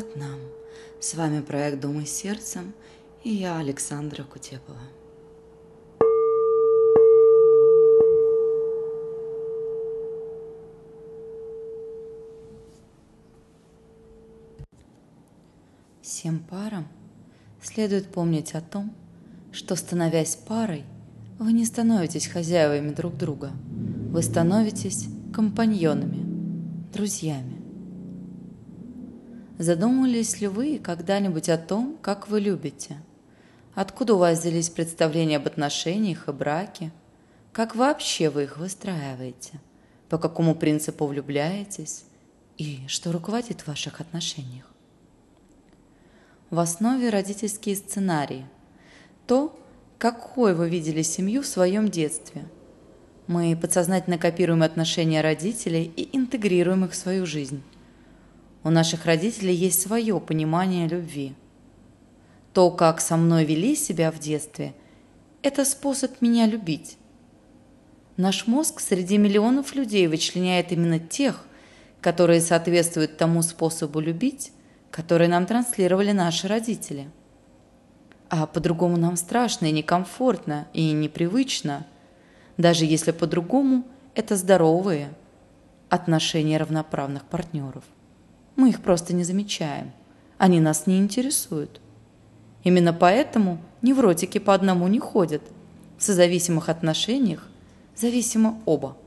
назад нам. С вами проект «Думай сердцем» и я, Александра Кутепова. Всем парам следует помнить о том, что, становясь парой, вы не становитесь хозяевами друг друга, вы становитесь компаньонами, друзьями. Задумывались ли вы когда-нибудь о том, как вы любите? Откуда у вас взялись представления об отношениях и браке? Как вообще вы их выстраиваете? По какому принципу влюбляетесь? И что руководит в ваших отношениях? В основе родительские сценарии. То, какой вы видели семью в своем детстве. Мы подсознательно копируем отношения родителей и интегрируем их в свою жизнь. У наших родителей есть свое понимание любви. То, как со мной вели себя в детстве, это способ меня любить. Наш мозг среди миллионов людей вычленяет именно тех, которые соответствуют тому способу любить, который нам транслировали наши родители. А по-другому нам страшно и некомфортно, и непривычно, даже если по-другому это здоровые отношения равноправных партнеров. Мы их просто не замечаем. Они нас не интересуют. Именно поэтому невротики по одному не ходят. В созависимых отношениях зависимо оба.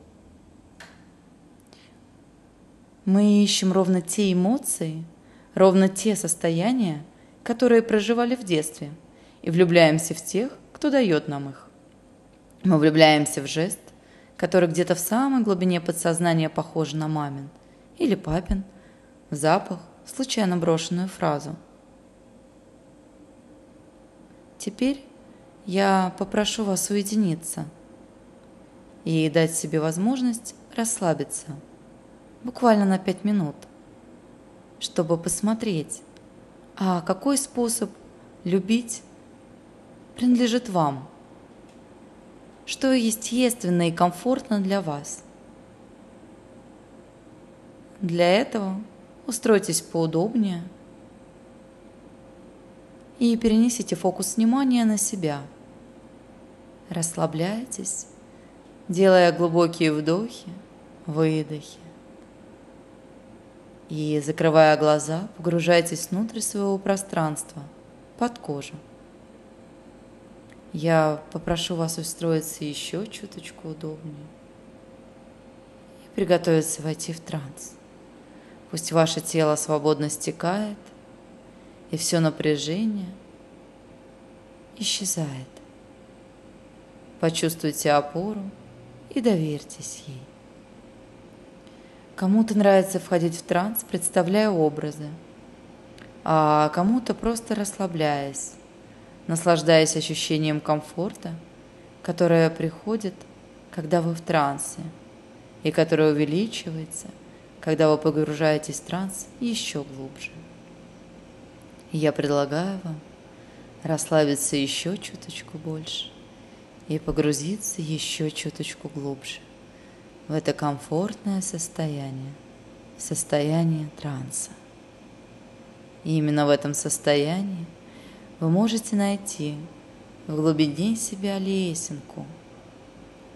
Мы ищем ровно те эмоции, ровно те состояния, которые проживали в детстве, и влюбляемся в тех, кто дает нам их. Мы влюбляемся в жест, который где-то в самой глубине подсознания похож на мамин или папин, запах, случайно брошенную фразу. Теперь я попрошу вас уединиться и дать себе возможность расслабиться буквально на пять минут, чтобы посмотреть, а какой способ любить принадлежит вам, что естественно и комфортно для вас. Для этого Устройтесь поудобнее и перенесите фокус внимания на себя. Расслабляйтесь, делая глубокие вдохи, выдохи. И, закрывая глаза, погружайтесь внутрь своего пространства, под кожу. Я попрошу вас устроиться еще чуточку удобнее и приготовиться войти в транс. Пусть ваше тело свободно стекает, и все напряжение исчезает. Почувствуйте опору и доверьтесь ей. Кому-то нравится входить в транс, представляя образы, а кому-то просто расслабляясь, наслаждаясь ощущением комфорта, которое приходит, когда вы в трансе, и которое увеличивается – когда вы погружаетесь в транс еще глубже. я предлагаю вам расслабиться еще чуточку больше и погрузиться еще чуточку глубже в это комфортное состояние, состояние транса. И именно в этом состоянии вы можете найти в глубине себя лесенку,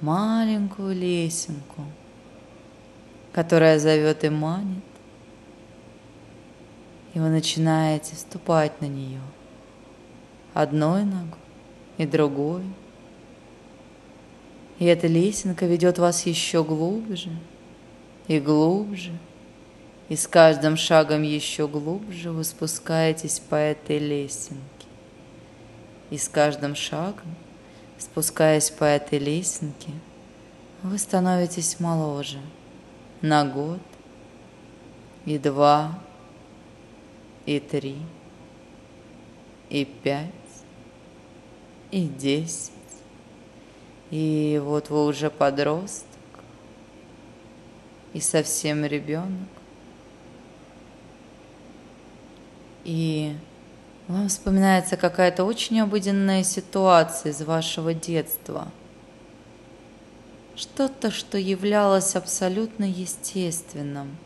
маленькую лесенку – которая зовет и манит, и вы начинаете ступать на нее одной ногой и другой. И эта лесенка ведет вас еще глубже и глубже, и с каждым шагом еще глубже вы спускаетесь по этой лесенке. И с каждым шагом, спускаясь по этой лесенке, вы становитесь моложе – на год, и два, и три, и пять, и десять. И вот вы уже подросток, и совсем ребенок. И вам вспоминается какая-то очень обыденная ситуация из вашего детства – что-то, что являлось абсолютно естественным,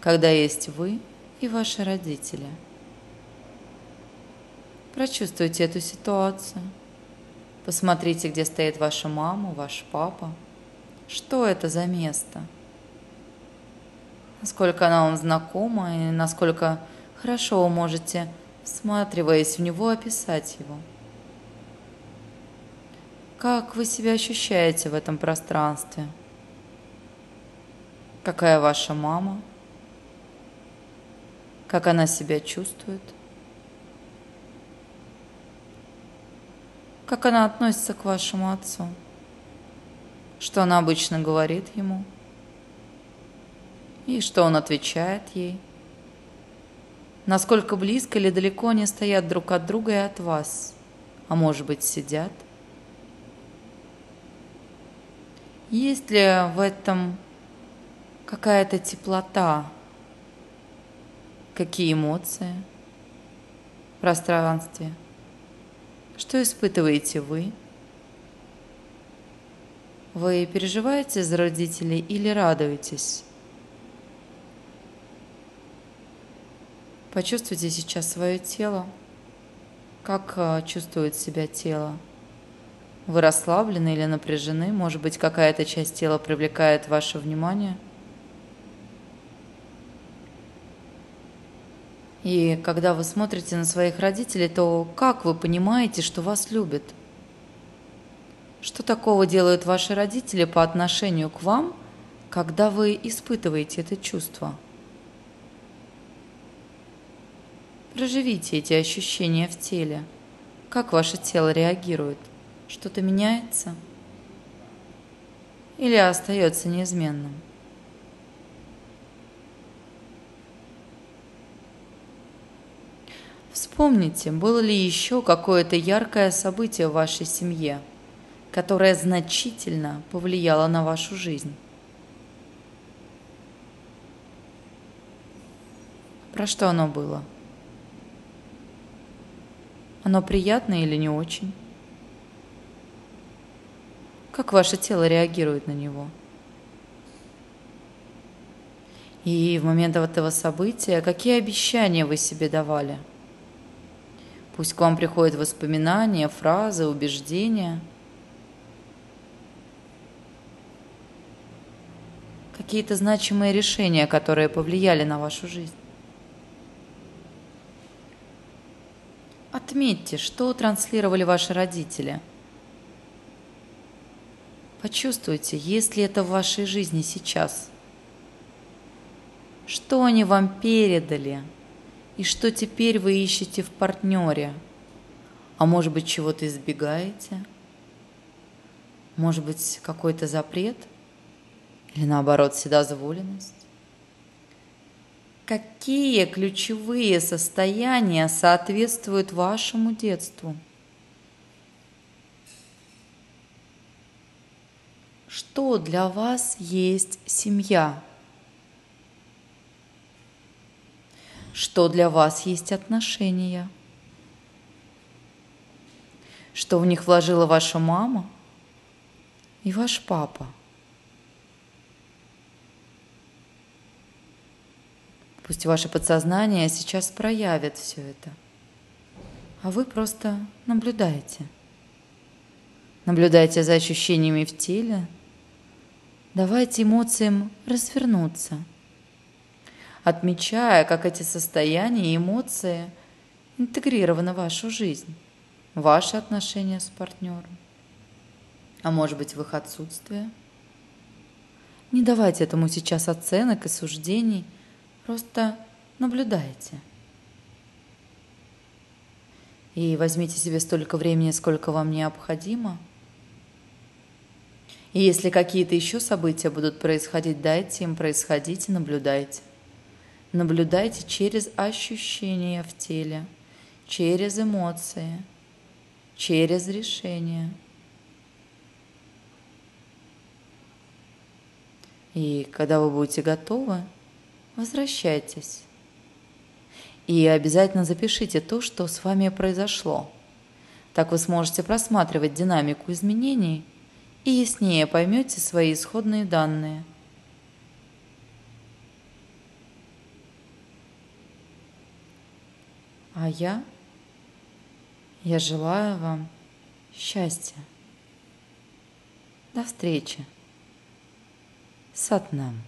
когда есть вы и ваши родители. Прочувствуйте эту ситуацию. Посмотрите, где стоит ваша мама, ваш папа. Что это за место? Насколько она вам знакома и насколько хорошо вы можете, всматриваясь в него, описать его. Как вы себя ощущаете в этом пространстве? Какая ваша мама? Как она себя чувствует? Как она относится к вашему отцу? Что она обычно говорит ему? И что он отвечает ей? Насколько близко или далеко они стоят друг от друга и от вас? А может быть, сидят? Есть ли в этом какая-то теплота? Какие эмоции в пространстве? Что испытываете вы? Вы переживаете за родителей или радуетесь? Почувствуйте сейчас свое тело. Как а, чувствует себя тело? Вы расслаблены или напряжены? Может быть, какая-то часть тела привлекает ваше внимание? И когда вы смотрите на своих родителей, то как вы понимаете, что вас любят? Что такого делают ваши родители по отношению к вам, когда вы испытываете это чувство? Проживите эти ощущения в теле. Как ваше тело реагирует? Что-то меняется? Или остается неизменным? Вспомните, было ли еще какое-то яркое событие в вашей семье, которое значительно повлияло на вашу жизнь. Про что оно было? Оно приятное или не очень? Как ваше тело реагирует на него? И в момент этого события какие обещания вы себе давали? Пусть к вам приходят воспоминания, фразы, убеждения. Какие-то значимые решения, которые повлияли на вашу жизнь. Отметьте, что транслировали ваши родители – Почувствуйте, есть ли это в вашей жизни сейчас. Что они вам передали и что теперь вы ищете в партнере? А может быть, чего-то избегаете? Может быть, какой-то запрет? Или наоборот, вседозволенность? Какие ключевые состояния соответствуют вашему детству? Что для вас есть семья, что для вас есть отношения, что в них вложила ваша мама и ваш папа. Пусть ваше подсознание сейчас проявит все это, а вы просто наблюдаете. Наблюдайте за ощущениями в теле, Давайте эмоциям развернуться, отмечая, как эти состояния и эмоции интегрированы в вашу жизнь, ваши отношения с партнером, а может быть в их отсутствие. Не давайте этому сейчас оценок и суждений, просто наблюдайте. И возьмите себе столько времени, сколько вам необходимо – и если какие-то еще события будут происходить, дайте им происходить и наблюдайте. Наблюдайте через ощущения в теле, через эмоции, через решения. И когда вы будете готовы, возвращайтесь. И обязательно запишите то, что с вами произошло. Так вы сможете просматривать динамику изменений – и яснее поймете свои исходные данные. А я? Я желаю вам счастья. До встречи. Сатнам.